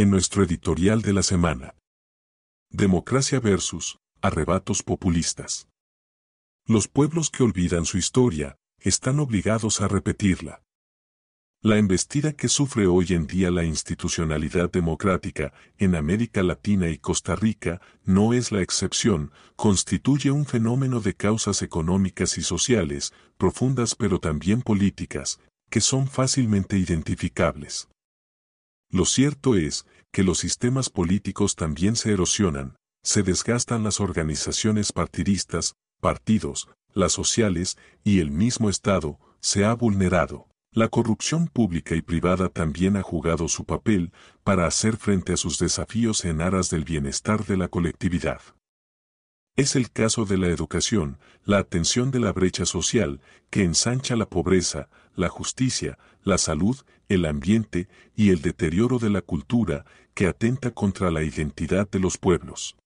En nuestro editorial de la semana. Democracia versus arrebatos populistas. Los pueblos que olvidan su historia, están obligados a repetirla. La embestida que sufre hoy en día la institucionalidad democrática en América Latina y Costa Rica no es la excepción, constituye un fenómeno de causas económicas y sociales, profundas pero también políticas, que son fácilmente identificables. Lo cierto es que los sistemas políticos también se erosionan, se desgastan las organizaciones partidistas, partidos, las sociales y el mismo Estado se ha vulnerado. La corrupción pública y privada también ha jugado su papel para hacer frente a sus desafíos en aras del bienestar de la colectividad. Es el caso de la educación, la atención de la brecha social, que ensancha la pobreza, la justicia, la salud, el ambiente y el deterioro de la cultura, que atenta contra la identidad de los pueblos.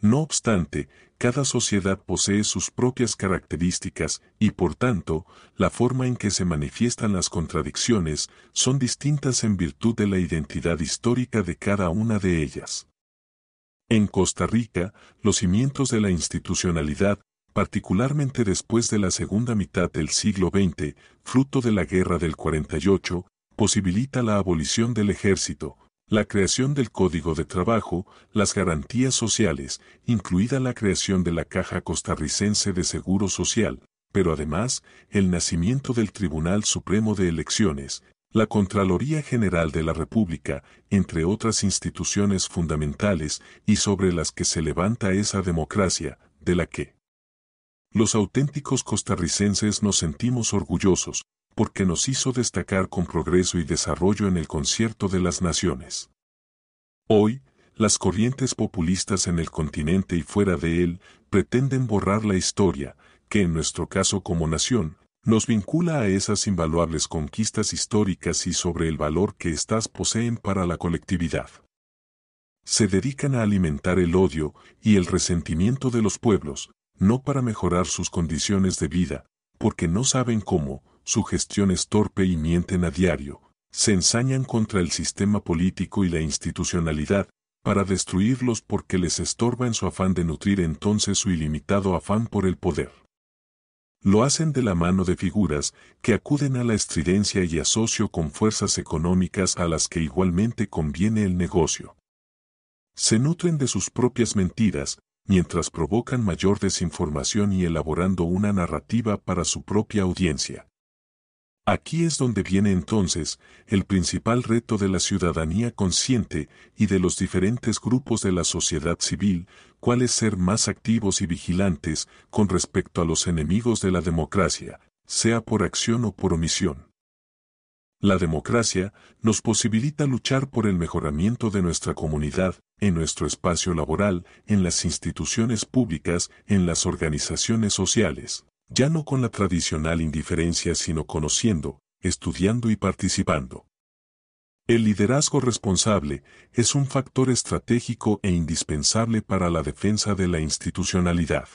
No obstante, cada sociedad posee sus propias características y por tanto, la forma en que se manifiestan las contradicciones son distintas en virtud de la identidad histórica de cada una de ellas. En Costa Rica, los cimientos de la institucionalidad, particularmente después de la segunda mitad del siglo XX, fruto de la Guerra del 48, posibilita la abolición del ejército, la creación del Código de Trabajo, las garantías sociales, incluida la creación de la Caja Costarricense de Seguro Social, pero además, el nacimiento del Tribunal Supremo de Elecciones, la Contraloría General de la República, entre otras instituciones fundamentales y sobre las que se levanta esa democracia, de la que los auténticos costarricenses nos sentimos orgullosos, porque nos hizo destacar con progreso y desarrollo en el concierto de las naciones. Hoy, las corrientes populistas en el continente y fuera de él pretenden borrar la historia, que en nuestro caso como nación, nos vincula a esas invaluables conquistas históricas y sobre el valor que éstas poseen para la colectividad. Se dedican a alimentar el odio y el resentimiento de los pueblos, no para mejorar sus condiciones de vida, porque no saben cómo, su gestión es torpe y mienten a diario, se ensañan contra el sistema político y la institucionalidad, para destruirlos porque les estorba en su afán de nutrir entonces su ilimitado afán por el poder. Lo hacen de la mano de figuras que acuden a la estridencia y asocio con fuerzas económicas a las que igualmente conviene el negocio. Se nutren de sus propias mentiras, mientras provocan mayor desinformación y elaborando una narrativa para su propia audiencia. Aquí es donde viene entonces el principal reto de la ciudadanía consciente y de los diferentes grupos de la sociedad civil, cuál es ser más activos y vigilantes con respecto a los enemigos de la democracia, sea por acción o por omisión. La democracia nos posibilita luchar por el mejoramiento de nuestra comunidad, en nuestro espacio laboral, en las instituciones públicas, en las organizaciones sociales ya no con la tradicional indiferencia sino conociendo, estudiando y participando. El liderazgo responsable es un factor estratégico e indispensable para la defensa de la institucionalidad.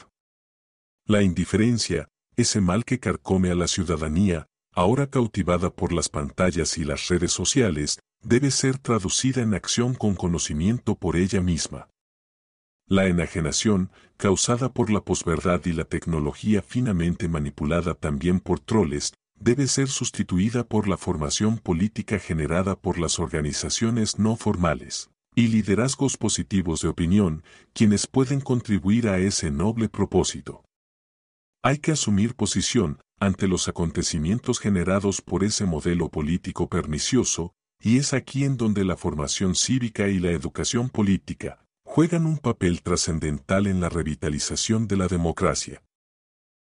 La indiferencia, ese mal que carcome a la ciudadanía, ahora cautivada por las pantallas y las redes sociales, debe ser traducida en acción con conocimiento por ella misma. La enajenación, causada por la posverdad y la tecnología finamente manipulada también por troles, debe ser sustituida por la formación política generada por las organizaciones no formales y liderazgos positivos de opinión, quienes pueden contribuir a ese noble propósito. Hay que asumir posición ante los acontecimientos generados por ese modelo político pernicioso, y es aquí en donde la formación cívica y la educación política, juegan un papel trascendental en la revitalización de la democracia.